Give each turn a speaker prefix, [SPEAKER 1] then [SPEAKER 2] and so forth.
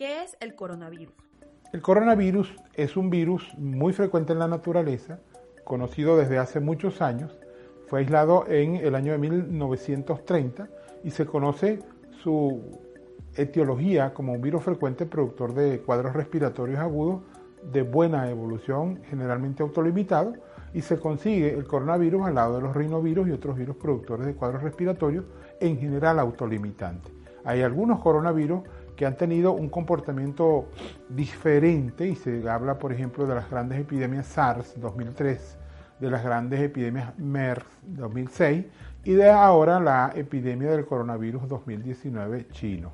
[SPEAKER 1] ¿Qué es el coronavirus?
[SPEAKER 2] El coronavirus es un virus muy frecuente en la naturaleza, conocido desde hace muchos años. Fue aislado en el año de 1930 y se conoce su etiología como un virus frecuente productor de cuadros respiratorios agudos de buena evolución, generalmente autolimitado, y se consigue el coronavirus al lado de los rinovirus y otros virus productores de cuadros respiratorios, en general autolimitantes. Hay algunos coronavirus que han tenido un comportamiento diferente y se habla, por ejemplo, de las grandes epidemias SARS 2003, de las grandes epidemias MERS 2006 y de ahora la epidemia del coronavirus 2019 chino.